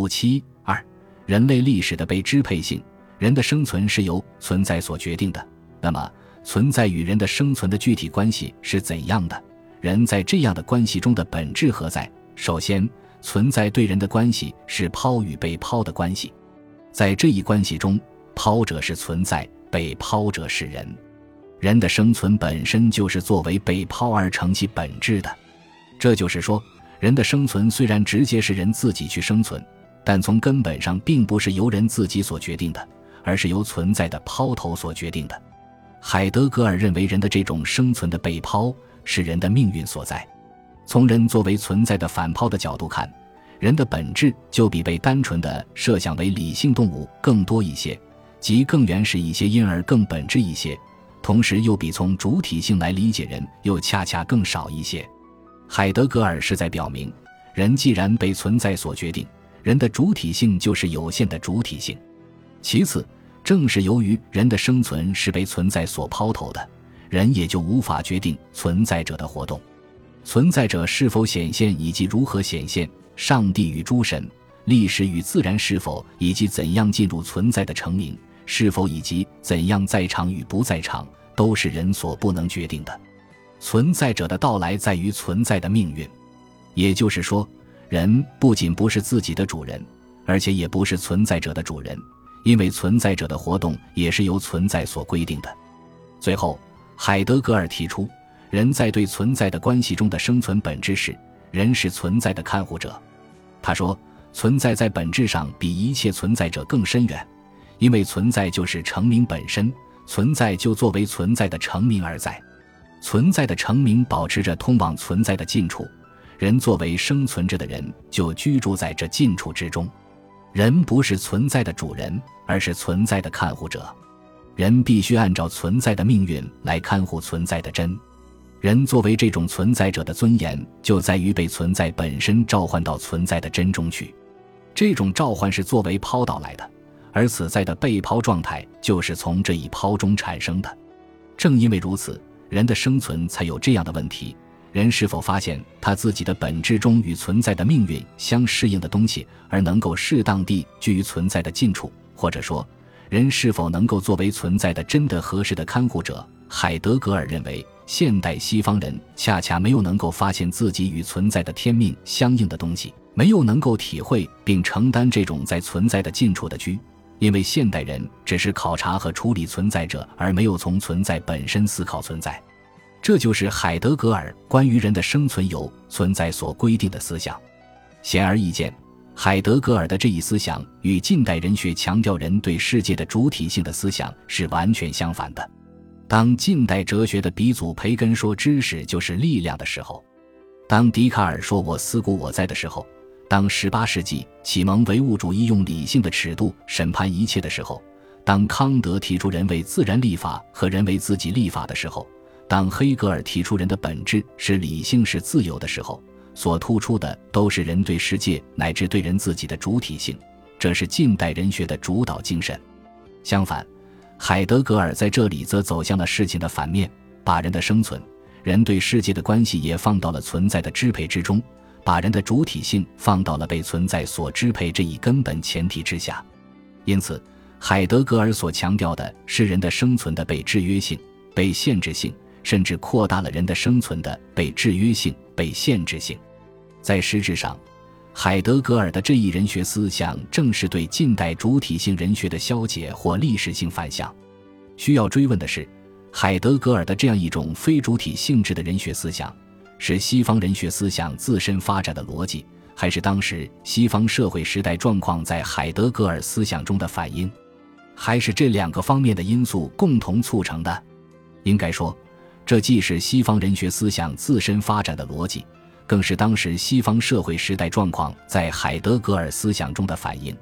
五七二，人类历史的被支配性，人的生存是由存在所决定的。那么，存在与人的生存的具体关系是怎样的？人在这样的关系中的本质何在？首先，存在对人的关系是抛与被抛的关系，在这一关系中，抛者是存在，被抛者是人。人的生存本身就是作为被抛而成其本质的。这就是说，人的生存虽然直接是人自己去生存，但从根本上并不是由人自己所决定的，而是由存在的抛头所决定的。海德格尔认为，人的这种生存的被抛是人的命运所在。从人作为存在的反抛的角度看，人的本质就比被单纯的设想为理性动物更多一些，即更原始一些，因而更本质一些。同时，又比从主体性来理解人又恰恰更少一些。海德格尔是在表明，人既然被存在所决定，人的主体性就是有限的主体性。其次，正是由于人的生存是被存在所抛投的，人也就无法决定存在者的活动。存在者是否显现以及如何显现，上帝与诸神、历史与自然是否以及怎样进入存在的成名。是否以及怎样在场与不在场，都是人所不能决定的。存在者的到来在于存在的命运，也就是说，人不仅不是自己的主人，而且也不是存在者的主人，因为存在者的活动也是由存在所规定的。最后，海德格尔提出，人在对存在的关系中的生存本质是，人是存在的看护者。他说，存在在本质上比一切存在者更深远。因为存在就是成名本身，存在就作为存在的成名而在，存在的成名保持着通往存在的近处，人作为生存着的人就居住在这近处之中。人不是存在的主人，而是存在的看护者。人必须按照存在的命运来看护存在的真。人作为这种存在者的尊严，就在于被存在本身召唤到存在的真中去。这种召唤是作为抛导来的。而此在的被抛状态就是从这一抛中产生的。正因为如此，人的生存才有这样的问题：人是否发现他自己的本质中与存在的命运相适应的东西，而能够适当地居于存在的近处？或者说，人是否能够作为存在的真的合适的看护者？海德格尔认为，现代西方人恰恰没有能够发现自己与存在的天命相应的东西，没有能够体会并承担这种在存在的近处的居。因为现代人只是考察和处理存在者，而没有从存在本身思考存在，这就是海德格尔关于人的生存由存在所规定的思想。显而易见，海德格尔的这一思想与近代人学强调人对世界的主体性的思想是完全相反的。当近代哲学的鼻祖培根说知识就是力量的时候，当笛卡尔说我思故我在的时候。当十八世纪启蒙唯物主义用理性的尺度审判一切的时候，当康德提出人为自然立法和人为自己立法的时候，当黑格尔提出人的本质是理性是自由的时候，所突出的都是人对世界乃至对人自己的主体性，这是近代人学的主导精神。相反，海德格尔在这里则走向了事情的反面，把人的生存、人对世界的关系也放到了存在的支配之中。把人的主体性放到了被存在所支配这一根本前提之下，因此，海德格尔所强调的是人的生存的被制约性、被限制性，甚至扩大了人的生存的被制约性、被限制性。在实质上，海德格尔的这一人学思想正是对近代主体性人学的消解或历史性反向。需要追问的是，海德格尔的这样一种非主体性质的人学思想。是西方人学思想自身发展的逻辑，还是当时西方社会时代状况在海德格尔思想中的反应，还是这两个方面的因素共同促成的？应该说，这既是西方人学思想自身发展的逻辑，更是当时西方社会时代状况在海德格尔思想中的反应。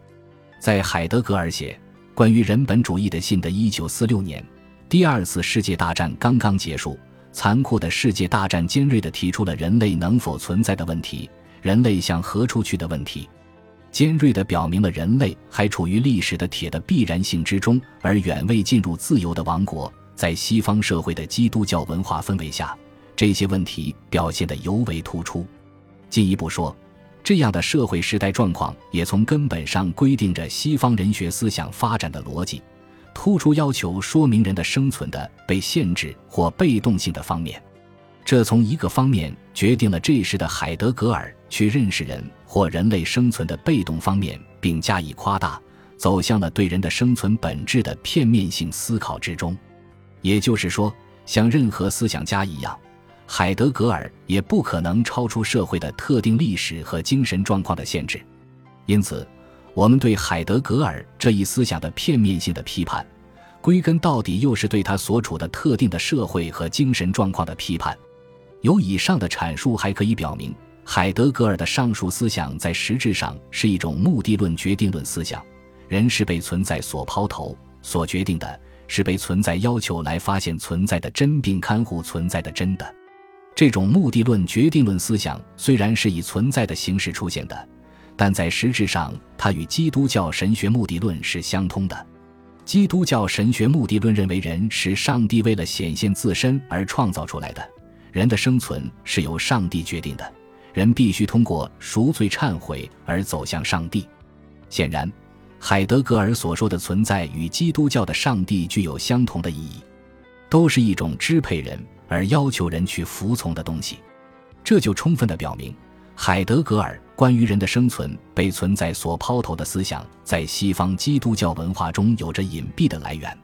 在海德格尔写关于人本主义的信的一九四六年，第二次世界大战刚刚结束。残酷的世界大战尖锐地提出了人类能否存在的问题，人类向何处去的问题，尖锐地表明了人类还处于历史的铁的必然性之中，而远未进入自由的王国。在西方社会的基督教文化氛围下，这些问题表现得尤为突出。进一步说，这样的社会时代状况也从根本上规定着西方人学思想发展的逻辑，突出要求说明人的生存的被限制或被动性的方面。这从一个方面决定了这时的海德格尔去认识人或人类生存的被动方面，并加以夸大，走向了对人的生存本质的片面性思考之中。也就是说，像任何思想家一样。海德格尔也不可能超出社会的特定历史和精神状况的限制，因此，我们对海德格尔这一思想的片面性的批判，归根到底又是对他所处的特定的社会和精神状况的批判。由以上的阐述还可以表明，海德格尔的上述思想在实质上是一种目的论决定论思想，人是被存在所抛头、所决定的，是被存在要求来发现存在的真并看护存在的真的。这种目的论决定论思想虽然是以存在的形式出现的，但在实质上，它与基督教神学目的论是相通的。基督教神学目的论认为，人是上帝为了显现自身而创造出来的，人的生存是由上帝决定的，人必须通过赎罪忏悔而走向上帝。显然，海德格尔所说的存在与基督教的上帝具有相同的意义，都是一种支配人。而要求人去服从的东西，这就充分的表明，海德格尔关于人的生存被存在所抛头的思想，在西方基督教文化中有着隐蔽的来源。